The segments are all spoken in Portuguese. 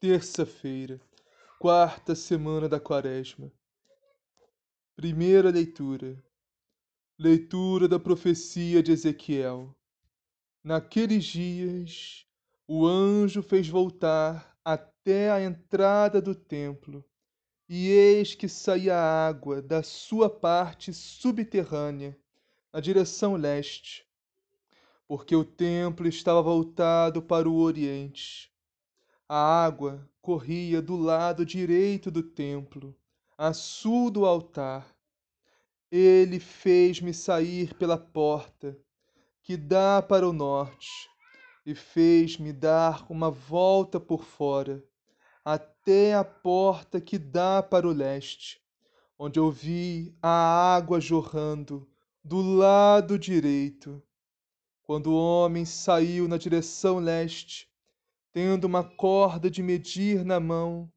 terça-feira, quarta semana da Quaresma. Primeira leitura. Leitura da profecia de Ezequiel. Naqueles dias, o anjo fez voltar até a entrada do templo, e eis que saía água da sua parte subterrânea, na direção leste, porque o templo estava voltado para o oriente a água corria do lado direito do templo, a sul do altar. Ele fez-me sair pela porta que dá para o norte e fez-me dar uma volta por fora até a porta que dá para o leste, onde eu vi a água jorrando do lado direito. Quando o homem saiu na direção leste, tendo uma corda de medir na mão,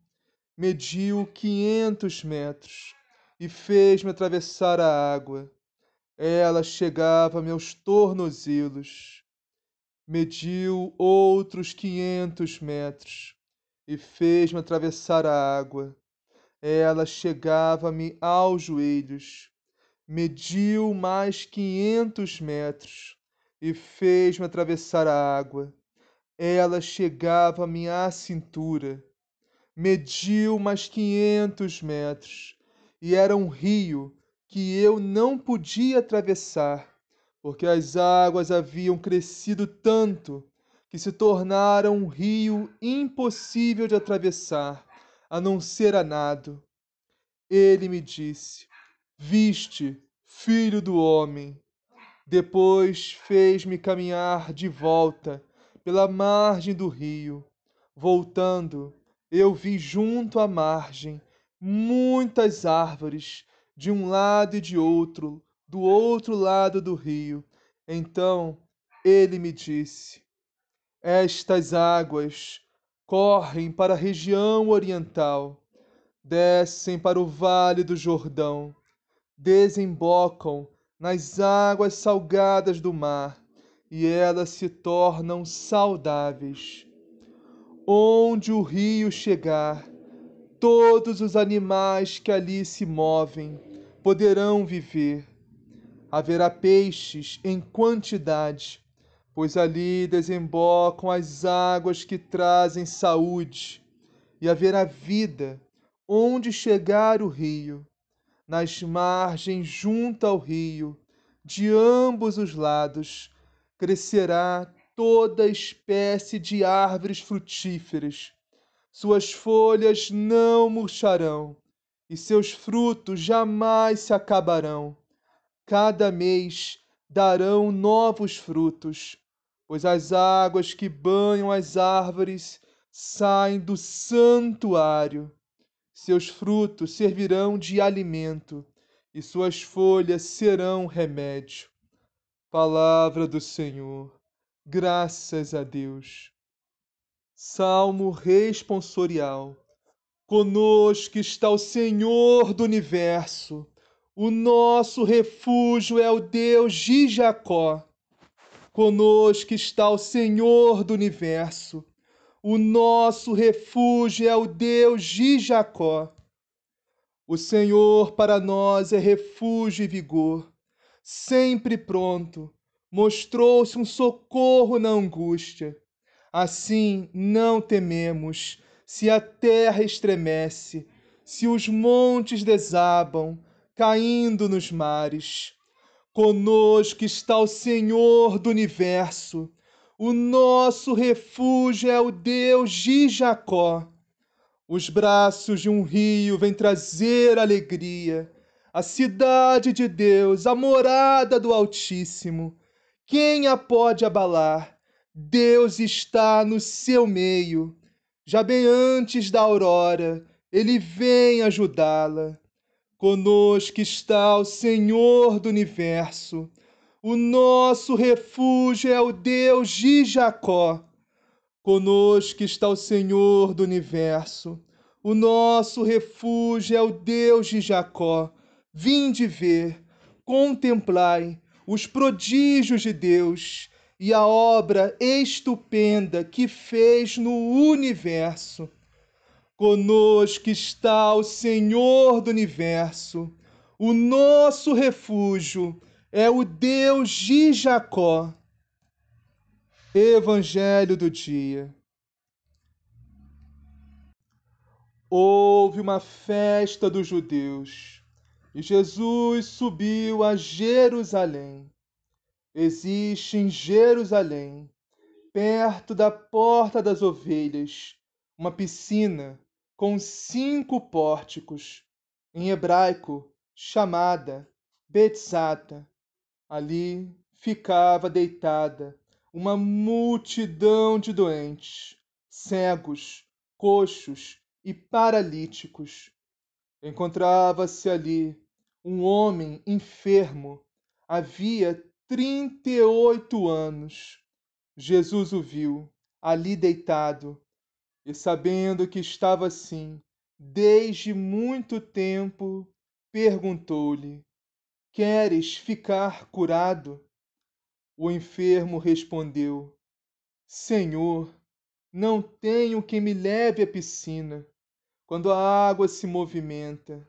mediu quinhentos metros e fez-me atravessar a água. Ela chegava a meus tornozelos. Mediu outros quinhentos metros e fez-me atravessar a água. Ela chegava-me aos joelhos. Mediu mais quinhentos metros e fez-me atravessar a água ela chegava-me à cintura, mediu mais quinhentos metros, e era um rio que eu não podia atravessar, porque as águas haviam crescido tanto que se tornaram um rio impossível de atravessar, a não ser a nado. Ele me disse: Viste, filho do homem. Depois fez-me caminhar de volta pela margem do rio. Voltando, eu vi junto à margem muitas árvores, de um lado e de outro, do outro lado do rio. Então ele me disse: Estas águas correm para a região oriental, descem para o vale do Jordão, desembocam nas águas salgadas do mar e elas se tornam saudáveis. Onde o rio chegar, todos os animais que ali se movem poderão viver. Haverá peixes em quantidade, pois ali desembocam as águas que trazem saúde, e haverá vida onde chegar o rio, nas margens junto ao rio, de ambos os lados crescerá toda espécie de árvores frutíferas. Suas folhas não murcharão e seus frutos jamais se acabarão. Cada mês darão novos frutos, pois as águas que banham as árvores saem do santuário. Seus frutos servirão de alimento e suas folhas serão remédio. Palavra do Senhor, graças a Deus. Salmo responsorial. Conosco está o Senhor do universo, O nosso refúgio é o Deus de Jacó. Conosco está o Senhor do universo. O nosso refúgio é o Deus de Jacó. O Senhor para nós é refúgio e vigor. Sempre pronto, mostrou-se um socorro na angústia. Assim não tememos, se a terra estremece, se os montes desabam, caindo nos mares. Conosco está o Senhor do universo. O nosso refúgio é o Deus de Jacó. Os braços de um rio vêm trazer alegria. A cidade de Deus, a morada do Altíssimo. Quem a pode abalar? Deus está no seu meio. Já bem antes da aurora, ele vem ajudá-la. Conosco está o Senhor do universo. O nosso refúgio é o Deus de Jacó. Conosco está o Senhor do universo. O nosso refúgio é o Deus de Jacó. Vinde ver, contemplai os prodígios de Deus e a obra estupenda que fez no universo. Conosco está o Senhor do universo. O nosso refúgio é o Deus de Jacó. Evangelho do dia. Houve uma festa dos judeus e Jesus subiu a Jerusalém. Existe em Jerusalém, perto da porta das ovelhas, uma piscina com cinco pórticos, em hebraico chamada Betzata. Ali ficava deitada uma multidão de doentes, cegos, coxos e paralíticos. Encontrava-se ali um homem enfermo, havia trinta e oito anos. Jesus o viu ali deitado e sabendo que estava assim desde muito tempo, perguntou-lhe: Queres ficar curado? O enfermo respondeu: Senhor, não tenho quem me leve à piscina quando a água se movimenta.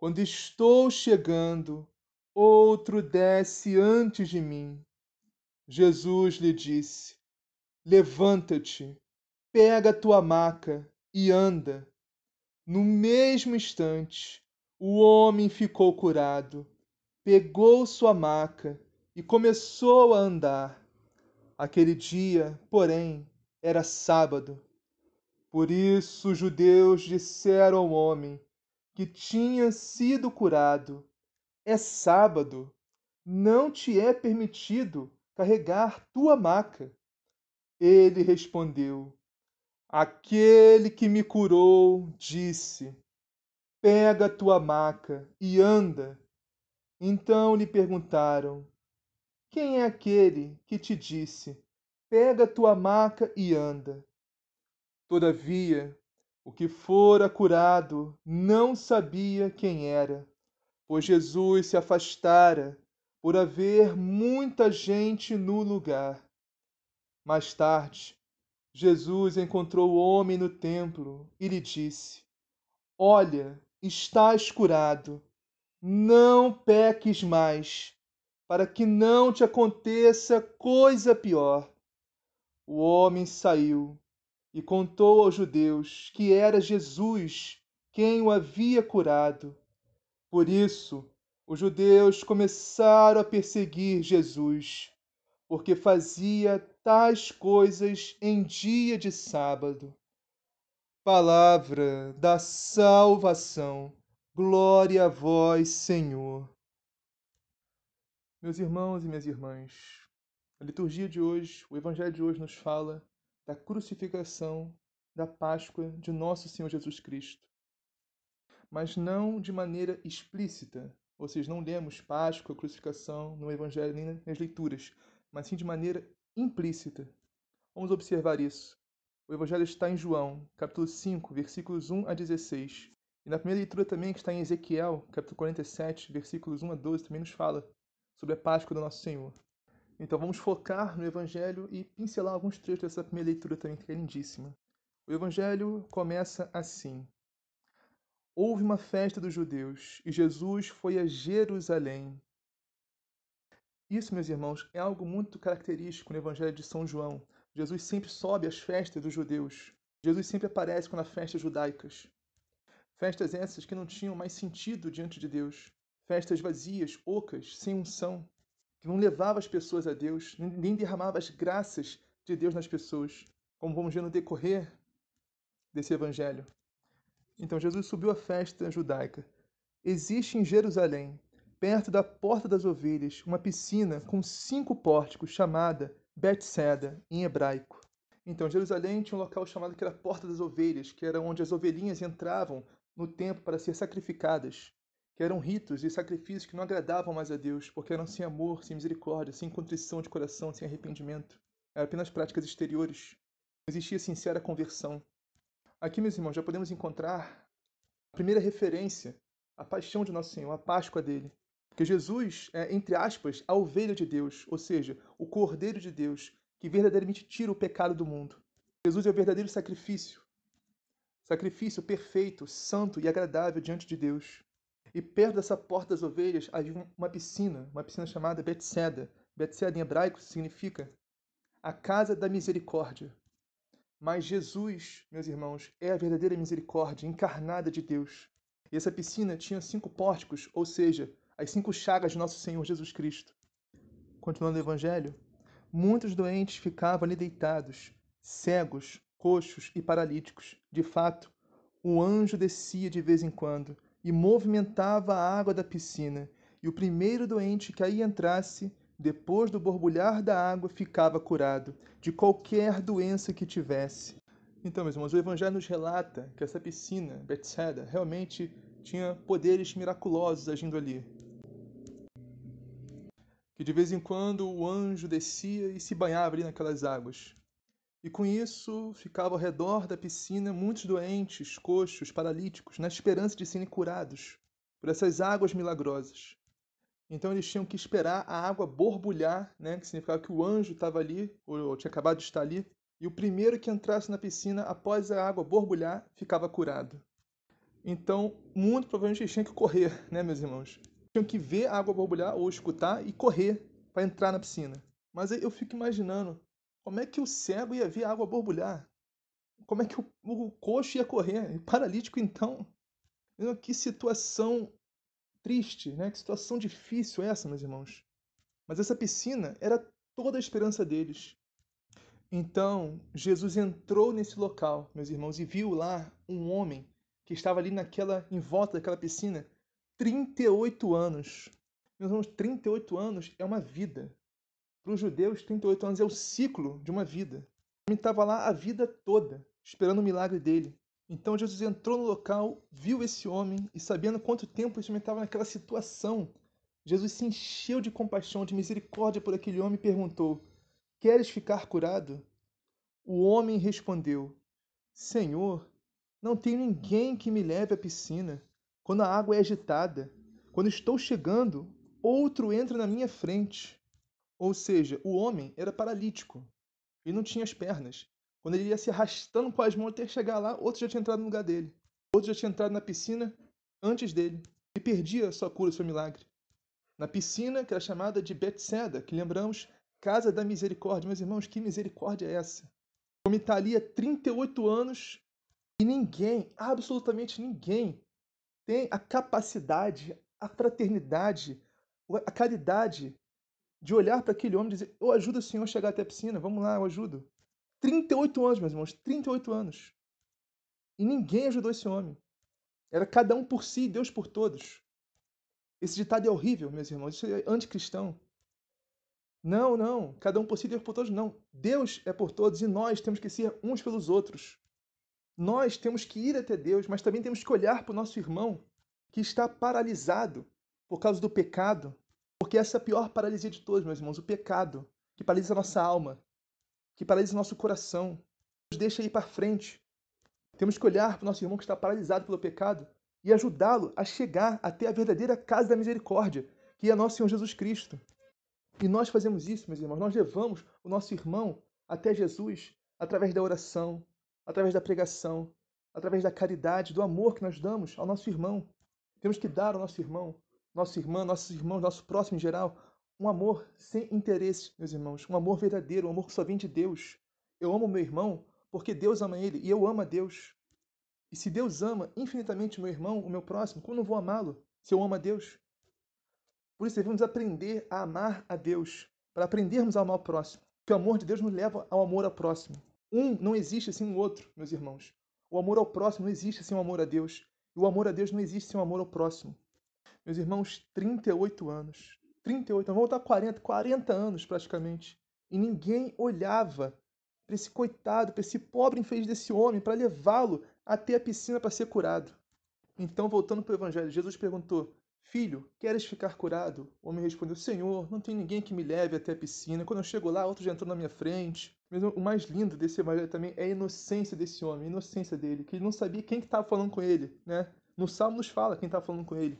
Quando estou chegando, outro desce antes de mim. Jesus lhe disse: Levanta-te pega a tua maca e anda. No mesmo instante, o homem ficou curado, pegou sua maca e começou a andar. Aquele dia, porém, era sábado. Por isso os judeus disseram ao homem que tinha sido curado: É sábado, não te é permitido carregar tua maca. Ele respondeu: Aquele que me curou disse: Pega tua maca e anda. Então lhe perguntaram: Quem é aquele que te disse: Pega tua maca e anda? Todavia, o que fora curado não sabia quem era, pois Jesus se afastara por haver muita gente no lugar. Mais tarde, Jesus encontrou o homem no templo e lhe disse: Olha, estás curado. Não peques mais, para que não te aconteça coisa pior. O homem saiu e contou aos judeus que era Jesus quem o havia curado. Por isso, os judeus começaram a perseguir Jesus, porque fazia tais coisas em dia de sábado. Palavra da salvação. Glória a vós, Senhor. Meus irmãos e minhas irmãs, a liturgia de hoje, o evangelho de hoje nos fala da crucificação, da Páscoa de nosso Senhor Jesus Cristo. Mas não de maneira explícita, ou seja, não lemos Páscoa, crucificação no evangelho nem nas leituras, mas sim de maneira implícita. Vamos observar isso. O Evangelho está em João, capítulo 5, versículos 1 a 16. E na primeira leitura também, que está em Ezequiel, capítulo 47, versículos 1 a 12, também nos fala sobre a Páscoa do nosso Senhor. Então vamos focar no Evangelho e pincelar alguns trechos dessa primeira leitura também, que é lindíssima. O Evangelho começa assim: Houve uma festa dos judeus e Jesus foi a Jerusalém. Isso, meus irmãos, é algo muito característico no Evangelho de São João. Jesus sempre sobe às festas dos judeus. Jesus sempre aparece nas festas judaicas. Festas essas que não tinham mais sentido diante de Deus. Festas vazias, ocas, sem unção que não levava as pessoas a Deus, nem derramava as graças de Deus nas pessoas, como vamos ver no decorrer desse evangelho. Então Jesus subiu à festa judaica. Existe em Jerusalém, perto da Porta das Ovelhas, uma piscina com cinco pórticos chamada Bethseda, em hebraico. Então, Jerusalém tinha um local chamado que era Porta das Ovelhas, que era onde as ovelhinhas entravam no templo para ser sacrificadas que eram ritos e sacrifícios que não agradavam mais a Deus, porque eram sem amor, sem misericórdia, sem contrição de coração, sem arrependimento. Eram apenas práticas exteriores. Não existia sincera conversão. Aqui, meus irmãos, já podemos encontrar a primeira referência à paixão de Nosso Senhor, a Páscoa dele. Porque Jesus é, entre aspas, a ovelha de Deus, ou seja, o cordeiro de Deus, que verdadeiramente tira o pecado do mundo. Jesus é o verdadeiro sacrifício. Sacrifício perfeito, santo e agradável diante de Deus. E perto dessa porta das ovelhas havia uma piscina, uma piscina chamada Betseda. Betseda em hebraico significa a casa da misericórdia. Mas Jesus, meus irmãos, é a verdadeira misericórdia encarnada de Deus. E essa piscina tinha cinco pórticos, ou seja, as cinco chagas de nosso Senhor Jesus Cristo. Continuando o Evangelho, muitos doentes ficavam ali deitados, cegos, coxos e paralíticos. De fato, o anjo descia de vez em quando e movimentava a água da piscina, e o primeiro doente que aí entrasse, depois do borbulhar da água, ficava curado de qualquer doença que tivesse. Então, meus irmãos, o Evangelho nos relata que essa piscina, Bethsaida, realmente tinha poderes miraculosos agindo ali. Que de vez em quando o anjo descia e se banhava ali naquelas águas. E com isso ficava ao redor da piscina muitos doentes, coxos, paralíticos, na esperança de serem curados por essas águas milagrosas. Então eles tinham que esperar a água borbulhar, né, que significava que o anjo estava ali, ou tinha acabado de estar ali, e o primeiro que entrasse na piscina após a água borbulhar ficava curado. Então, muito provavelmente eles tinham que correr, né, meus irmãos? Tinham que ver a água borbulhar ou escutar e correr para entrar na piscina. Mas eu fico imaginando como é que o cego ia ver a água borbulhar? Como é que o, o coxo ia correr? Paralítico, então? Que situação triste, né? Que situação difícil essa, meus irmãos. Mas essa piscina era toda a esperança deles. Então, Jesus entrou nesse local, meus irmãos, e viu lá um homem que estava ali naquela, em volta daquela piscina, 38 anos. Meus irmãos, 38 anos é uma vida. Para os judeus, 38 anos é o ciclo de uma vida. O homem estava lá a vida toda, esperando o milagre dele. Então Jesus entrou no local, viu esse homem e, sabendo quanto tempo esse homem estava naquela situação, Jesus se encheu de compaixão, de misericórdia por aquele homem e perguntou: Queres ficar curado? O homem respondeu: Senhor, não tenho ninguém que me leve à piscina quando a água é agitada. Quando estou chegando, outro entra na minha frente. Ou seja, o homem era paralítico e não tinha as pernas. Quando ele ia se arrastando com as mãos até chegar lá, outro já tinha entrado no lugar dele. Outro já tinha entrado na piscina antes dele. E perdia sua cura, seu milagre. Na piscina, que era chamada de Betseda, que lembramos, Casa da Misericórdia. Meus irmãos, que misericórdia é essa? O homem está ali há 38 anos e ninguém, absolutamente ninguém, tem a capacidade, a fraternidade, a caridade de olhar para aquele homem e dizer: Eu ajudo o senhor a chegar até a piscina, vamos lá, eu ajudo. 38 anos, meus irmãos, 38 anos. E ninguém ajudou esse homem. Era cada um por si, Deus por todos. Esse ditado é horrível, meus irmãos, isso é anticristão. Não, não, cada um por si, Deus por todos, não. Deus é por todos e nós temos que ser uns pelos outros. Nós temos que ir até Deus, mas também temos que olhar para o nosso irmão que está paralisado por causa do pecado, porque essa é a pior paralisia de todos, meus irmãos, o pecado, que paralisa a nossa alma, que paralisa o nosso coração, nos deixa ir para frente. Temos que olhar para o nosso irmão que está paralisado pelo pecado e ajudá-lo a chegar até a verdadeira casa da misericórdia, que é nosso Senhor Jesus Cristo. E nós fazemos isso, meus irmãos, nós levamos o nosso irmão até Jesus através da oração, através da pregação, através da caridade, do amor que nós damos ao nosso irmão. Temos que dar ao nosso irmão, nossa irmã, nossos irmãos, nosso próximo em geral, um amor sem interesse, meus irmãos, um amor verdadeiro, um amor que só vem de Deus. Eu amo meu irmão porque Deus ama ele e eu amo a Deus. E se Deus ama infinitamente meu irmão, o meu próximo, como não vou amá-lo se eu amo a Deus? Por isso devemos aprender a amar a Deus, para aprendermos a amar o próximo. Porque o amor de Deus nos leva ao amor ao próximo. Um não existe sem o outro, meus irmãos. O amor ao próximo não existe sem o amor a Deus. E o amor a Deus não existe sem o amor ao próximo. Meus irmãos, 38 anos. 38 anos, vou voltar 40, 40 anos praticamente. E ninguém olhava para esse coitado, para esse pobre infeliz desse homem, para levá-lo até a piscina para ser curado. Então, voltando para o Evangelho, Jesus perguntou: Filho, queres ficar curado? O homem respondeu: Senhor, não tem ninguém que me leve até a piscina. Quando eu chego lá, outro já entrou na minha frente. O mais lindo desse evangelho também é a inocência desse homem, a inocência dele, que ele não sabia quem estava que falando com ele, né? No Salmo nos fala quem estava falando com ele.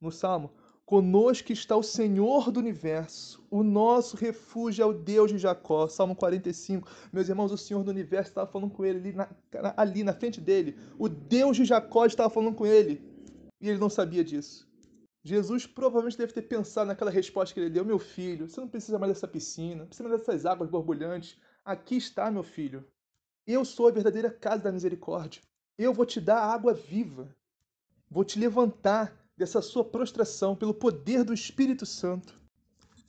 No Salmo, Conosco está o Senhor do universo, o nosso refúgio é o Deus de Jacó. Salmo 45. Meus irmãos, o Senhor do universo estava falando com ele ali na, ali na frente dele. O Deus de Jacó estava falando com ele. E ele não sabia disso. Jesus provavelmente deve ter pensado naquela resposta que ele deu: Meu filho, você não precisa mais dessa piscina, não precisa mais dessas águas borbulhantes. Aqui está, meu filho. Eu sou a verdadeira casa da misericórdia. Eu vou te dar água viva. Vou te levantar dessa sua prostração pelo poder do Espírito Santo.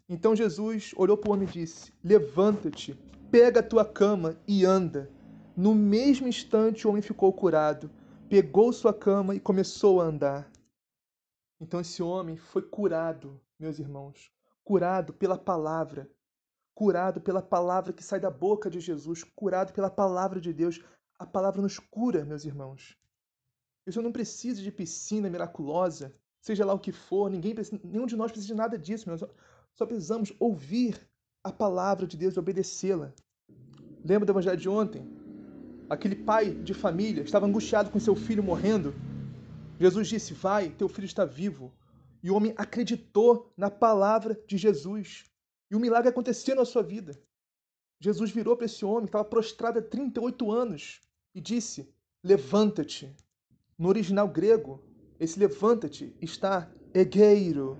Então Jesus olhou para o homem e disse: Levanta-te, pega a tua cama e anda. No mesmo instante, o homem ficou curado, pegou sua cama e começou a andar. Então esse homem foi curado, meus irmãos, curado pela palavra, curado pela palavra que sai da boca de Jesus, curado pela palavra de Deus. A palavra nos cura, meus irmãos. Isso não precisa de piscina miraculosa, seja lá o que for, ninguém precisa, nenhum de nós precisa de nada disso, nós só precisamos ouvir a palavra de Deus e obedecê-la. Lembra do evangelho de ontem? Aquele pai de família estava angustiado com seu filho morrendo. Jesus disse: Vai, teu filho está vivo. E o homem acreditou na palavra de Jesus. E o milagre aconteceu na sua vida. Jesus virou para esse homem que estava prostrado há 38 anos e disse: Levanta-te. No original grego, esse levanta-te está egeiro,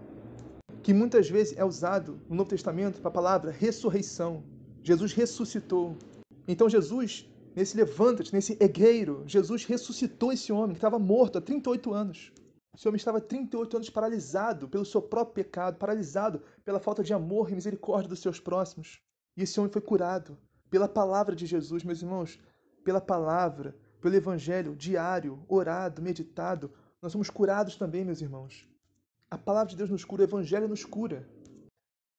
que muitas vezes é usado no Novo Testamento para a palavra ressurreição. Jesus ressuscitou. Então Jesus, nesse levanta-te, nesse egeiro, Jesus ressuscitou esse homem que estava morto há 38 anos. Esse homem estava 38 anos paralisado pelo seu próprio pecado, paralisado pela falta de amor e misericórdia dos seus próximos. E esse homem foi curado pela palavra de Jesus, meus irmãos, pela palavra pelo Evangelho diário, orado, meditado, nós somos curados também, meus irmãos. A palavra de Deus nos cura, o Evangelho nos cura.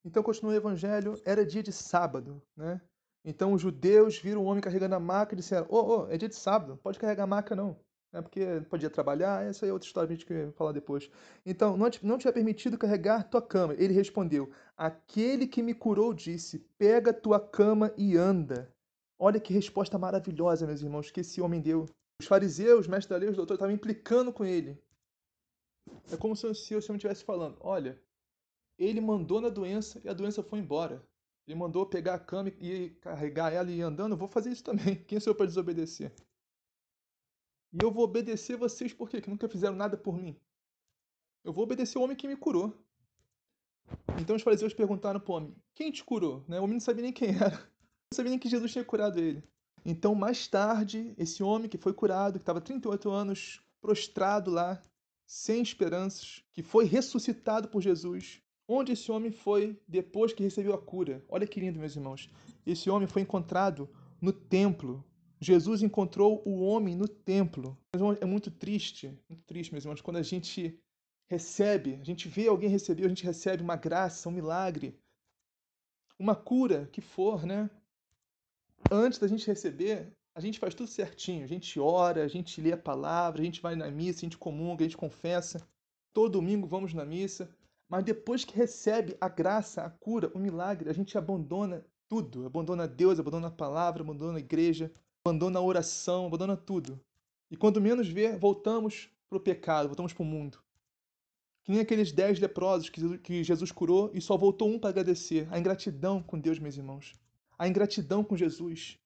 Então, continua o Evangelho, era dia de sábado, né? Então, os judeus viram um homem carregando a maca e disseram: Ô, oh, oh, é dia de sábado, pode carregar a maca não. É porque podia trabalhar, essa é outra história que a gente vai falar depois. Então, não te, não te é permitido carregar tua cama. Ele respondeu: Aquele que me curou disse: Pega tua cama e anda. Olha que resposta maravilhosa, meus irmãos, que esse homem deu. Os fariseus, mestres da lei, os doutores estavam implicando com ele. É como se o Senhor estivesse falando: olha, ele mandou na doença e a doença foi embora. Ele mandou pegar a cama e carregar ela e ir andando. Eu vou fazer isso também. Quem sou eu para desobedecer? E eu vou obedecer vocês por quê? Que nunca fizeram nada por mim. Eu vou obedecer o homem que me curou. Então os fariseus perguntaram para o homem: Quem te curou? Né? O homem não sabia nem quem era não sabia nem que Jesus tinha curado ele. Então, mais tarde, esse homem que foi curado, que estava 38 anos prostrado lá, sem esperanças, que foi ressuscitado por Jesus. Onde esse homem foi depois que recebeu a cura? Olha que lindo, meus irmãos. Esse homem foi encontrado no templo. Jesus encontrou o homem no templo. É muito triste, muito triste, meus irmãos, quando a gente recebe, a gente vê alguém receber, a gente recebe uma graça, um milagre, uma cura que for, né? Antes da gente receber, a gente faz tudo certinho. A gente ora, a gente lê a palavra, a gente vai na missa, a gente comunga, a gente confessa. Todo domingo vamos na missa. Mas depois que recebe a graça, a cura, o milagre, a gente abandona tudo. Abandona Deus, abandona a palavra, abandona a igreja, abandona a oração, abandona tudo. E quando menos vê, voltamos para o pecado, voltamos para o mundo. Que nem aqueles dez leprosos que Jesus curou e só voltou um para agradecer. A ingratidão com Deus, meus irmãos. A ingratidão com Jesus.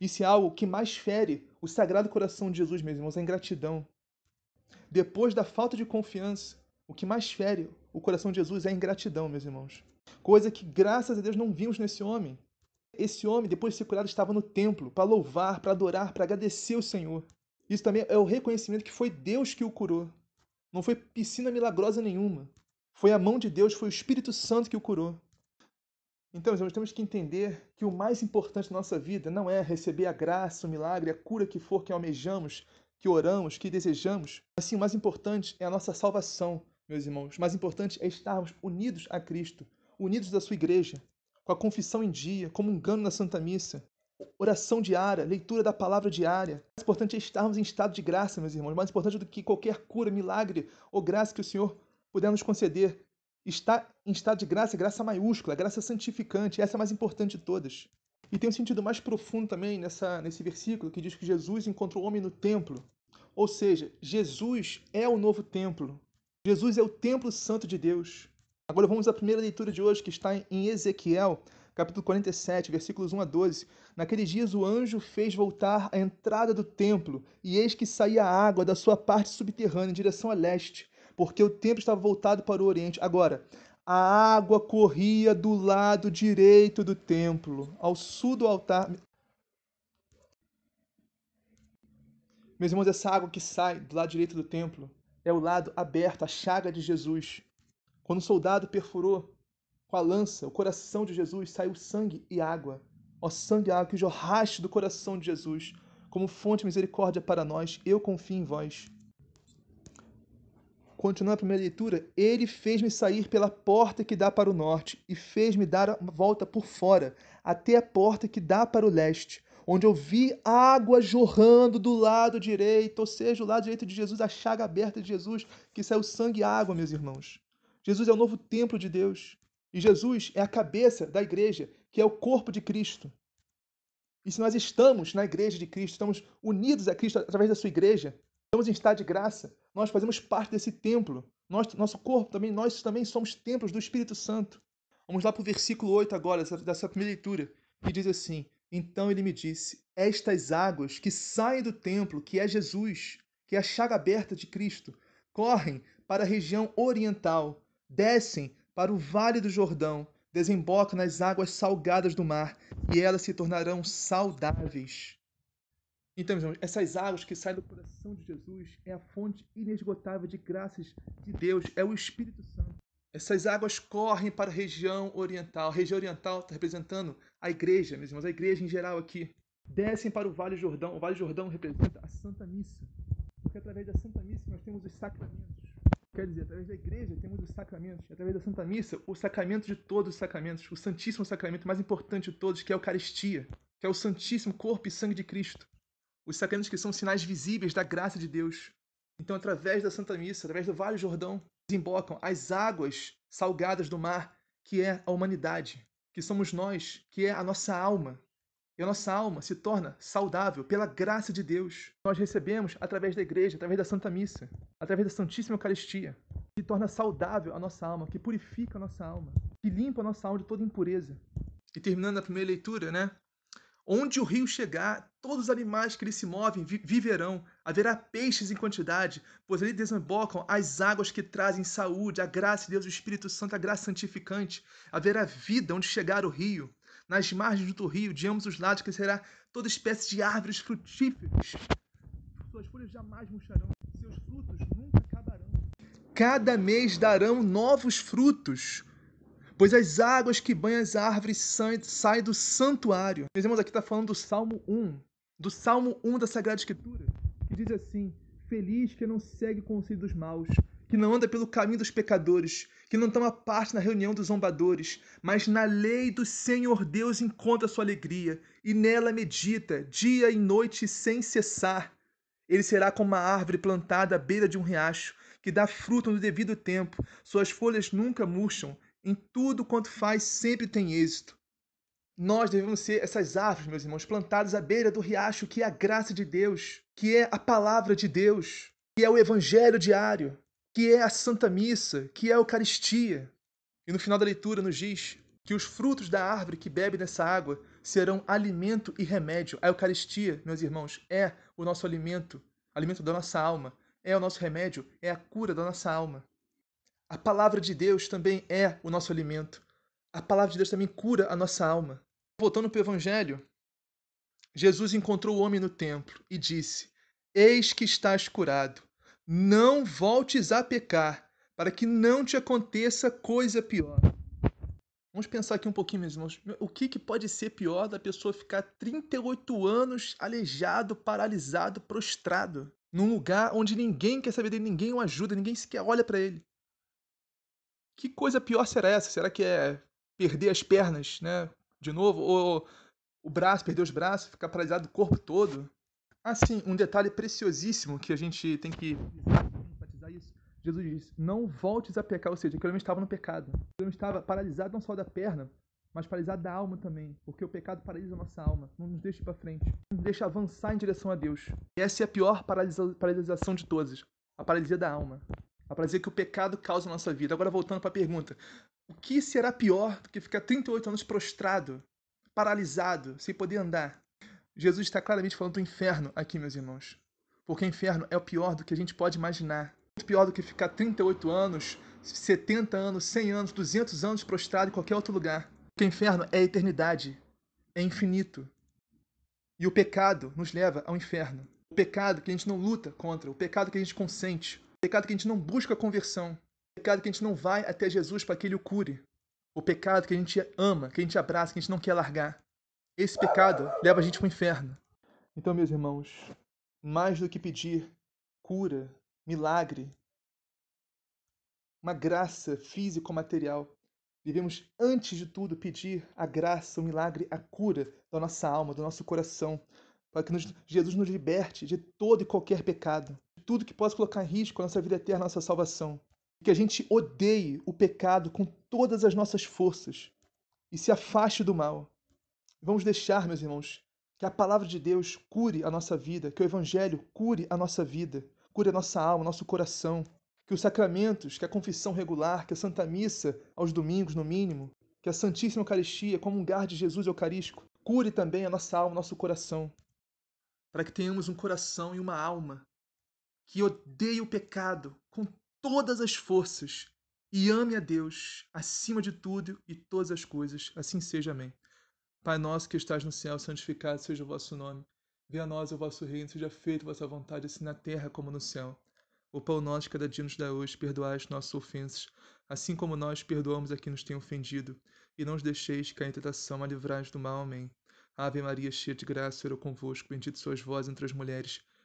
Isso é algo que mais fere o sagrado coração de Jesus, meus irmãos, a ingratidão. Depois da falta de confiança, o que mais fere o coração de Jesus é a ingratidão, meus irmãos. Coisa que, graças a Deus, não vimos nesse homem. Esse homem, depois de ser curado, estava no templo para louvar, para adorar, para agradecer o Senhor. Isso também é o reconhecimento que foi Deus que o curou. Não foi piscina milagrosa nenhuma. Foi a mão de Deus, foi o Espírito Santo que o curou. Então, irmãos, temos que entender que o mais importante da nossa vida não é receber a graça, o milagre, a cura que for que almejamos, que oramos, que desejamos. Assim, o mais importante é a nossa salvação, meus irmãos. O mais importante é estarmos unidos a Cristo, unidos da sua igreja, com a confissão em dia, comungando na Santa Missa, oração diária, leitura da palavra diária. O mais importante é estarmos em estado de graça, meus irmãos. Mais importante do que qualquer cura, milagre ou graça que o Senhor puder nos conceder. Estar em estado de graça, graça maiúscula, graça santificante. Essa é a mais importante de todas. E tem um sentido mais profundo também nessa, nesse versículo que diz que Jesus encontrou o homem no templo. Ou seja, Jesus é o novo templo. Jesus é o templo santo de Deus. Agora vamos à primeira leitura de hoje, que está em Ezequiel, capítulo 47, versículos 1 a 12. Naqueles dias o anjo fez voltar a entrada do templo, e eis que saía água da sua parte subterrânea em direção a leste, porque o templo estava voltado para o oriente. Agora, a água corria do lado direito do templo, ao sul do altar. Meus irmãos, essa água que sai do lado direito do templo é o lado aberto, a chaga de Jesus. Quando o soldado perfurou com a lança o coração de Jesus, saiu sangue e água. Ó sangue e água que jorraste do coração de Jesus, como fonte de misericórdia para nós, eu confio em vós. Continuando a primeira leitura, ele fez-me sair pela porta que dá para o norte e fez-me dar a volta por fora, até a porta que dá para o leste onde eu vi água jorrando do lado direito, ou seja, o lado direito de Jesus, a chaga aberta de Jesus, que saiu sangue e água, meus irmãos. Jesus é o novo templo de Deus. E Jesus é a cabeça da igreja, que é o corpo de Cristo. E se nós estamos na igreja de Cristo, estamos unidos a Cristo através da sua igreja, estamos em estado de graça, nós fazemos parte desse templo. Nosso corpo também, nós também somos templos do Espírito Santo. Vamos lá para o versículo 8 agora, dessa, dessa primeira leitura, que diz assim: então ele me disse: Estas águas que saem do templo, que é Jesus, que é a chaga aberta de Cristo, correm para a região oriental, descem para o vale do Jordão, desembocam nas águas salgadas do mar, e elas se tornarão saudáveis. Então, irmãos, essas águas que saem do coração de Jesus é a fonte inesgotável de graças de Deus, é o Espírito Santo. Essas águas correm para a região oriental. A região oriental está representando a igreja, meus irmãos, a igreja em geral aqui. Descem para o Vale Jordão. O Vale Jordão representa a Santa Missa. Porque através da Santa Missa nós temos os sacramentos. Quer dizer, através da igreja temos os sacramentos. Através da Santa Missa, o sacramento de todos os sacramentos. O Santíssimo Sacramento mais importante de todos, que é a Eucaristia. Que é o Santíssimo Corpo e Sangue de Cristo. Os sacramentos que são sinais visíveis da graça de Deus. Então, através da Santa Missa, através do Vale Jordão, desembocam as águas salgadas do mar, que é a humanidade, que somos nós, que é a nossa alma. E a nossa alma se torna saudável pela graça de Deus. Nós recebemos através da igreja, através da Santa Missa, através da Santíssima Eucaristia, que torna saudável a nossa alma, que purifica a nossa alma, que limpa a nossa alma de toda impureza. E terminando a primeira leitura, né? Onde o rio chegar, todos os animais que ali se movem viverão. Haverá peixes em quantidade, pois ali desembocam as águas que trazem saúde, a graça de Deus, o Espírito Santo, a graça santificante. Haverá vida onde chegar o rio. Nas margens do rio, de ambos os lados, crescerá toda espécie de árvores frutíferas. Suas folhas jamais murcharão, seus frutos nunca acabarão. Cada mês darão novos frutos pois as águas que banham as árvores saem do santuário. Meus irmãos, aqui está falando do Salmo 1, do Salmo 1 da Sagrada Escritura, que diz assim: Feliz que não segue o conselho dos maus, que não anda pelo caminho dos pecadores, que não toma parte na reunião dos zombadores, mas na lei do Senhor Deus encontra sua alegria, e nela medita dia e noite sem cessar. Ele será como uma árvore plantada à beira de um riacho, que dá fruto no devido tempo, suas folhas nunca murcham, em tudo quanto faz sempre tem êxito. Nós devemos ser essas árvores, meus irmãos, plantadas à beira do riacho, que é a graça de Deus, que é a palavra de Deus. que é o evangelho diário, que é a Santa Missa, que é a Eucaristia. E no final da leitura nos diz que os frutos da árvore que bebe dessa água serão alimento e remédio. A Eucaristia, meus irmãos, é o nosso alimento, alimento da nossa alma, é o nosso remédio, é a cura da nossa alma. A palavra de Deus também é o nosso alimento. A palavra de Deus também cura a nossa alma. Voltando para o Evangelho, Jesus encontrou o homem no templo e disse: Eis que estás curado. Não voltes a pecar, para que não te aconteça coisa pior. Vamos pensar aqui um pouquinho, meus irmãos. O que, que pode ser pior da pessoa ficar 38 anos aleijado, paralisado, prostrado, num lugar onde ninguém quer saber dele, ninguém o ajuda, ninguém sequer olha para ele? Que coisa pior será essa? Será que é perder as pernas, né? De novo? Ou o braço, perder os braços, ficar paralisado o corpo todo? Assim, um detalhe preciosíssimo que a gente tem que enfatizar isso. Jesus disse: Não voltes a pecar, ou seja, que o homem estava no pecado. O homem estava paralisado não só da perna, mas paralisado da alma também, porque o pecado paralisa a nossa alma, não nos deixa ir para frente, não nos deixa avançar em direção a Deus. E essa é a pior paralisa paralisação de todas, a paralisia da alma a prazer que o pecado causa na nossa vida. Agora, voltando para a pergunta: o que será pior do que ficar 38 anos prostrado, paralisado, sem poder andar? Jesus está claramente falando do inferno aqui, meus irmãos. Porque o inferno é o pior do que a gente pode imaginar. Muito pior do que ficar 38 anos, 70 anos, 100 anos, 200 anos prostrado em qualquer outro lugar. Porque o inferno é a eternidade, é infinito. E o pecado nos leva ao inferno. O pecado que a gente não luta contra, o pecado que a gente consente, pecado que a gente não busca conversão, pecado que a gente não vai até Jesus para que ele o cure, o pecado que a gente ama, que a gente abraça, que a gente não quer largar. Esse pecado leva a gente para o inferno. Então, meus irmãos, mais do que pedir cura, milagre, uma graça física ou material, devemos, antes de tudo, pedir a graça, o milagre, a cura da nossa alma, do nosso coração, para que nos, Jesus nos liberte de todo e qualquer pecado tudo que possa colocar em risco a nossa vida eterna, a nossa salvação. Que a gente odeie o pecado com todas as nossas forças e se afaste do mal. Vamos deixar, meus irmãos, que a palavra de Deus cure a nossa vida, que o Evangelho cure a nossa vida, cure a nossa alma, nosso coração. Que os sacramentos, que a confissão regular, que a Santa Missa aos domingos, no mínimo, que a Santíssima Eucaristia, como lugar de Jesus Eucarístico, cure também a nossa alma, nosso coração, para que tenhamos um coração e uma alma que odeie o pecado com todas as forças e ame a Deus acima de tudo e todas as coisas. Assim seja. Amém. Pai nosso que estás no céu, santificado seja o vosso nome. Venha a nós o vosso reino, seja feita a vossa vontade, assim na terra como no céu. O pão nosso cada dia nos dá hoje, perdoai as nossas ofensas, assim como nós perdoamos a quem nos tem ofendido. E não os deixeis cair em tentação, mas livrai-nos do mal. Amém. Ave Maria, cheia de graça, o Senhor é convosco, bendito sois vós entre as mulheres,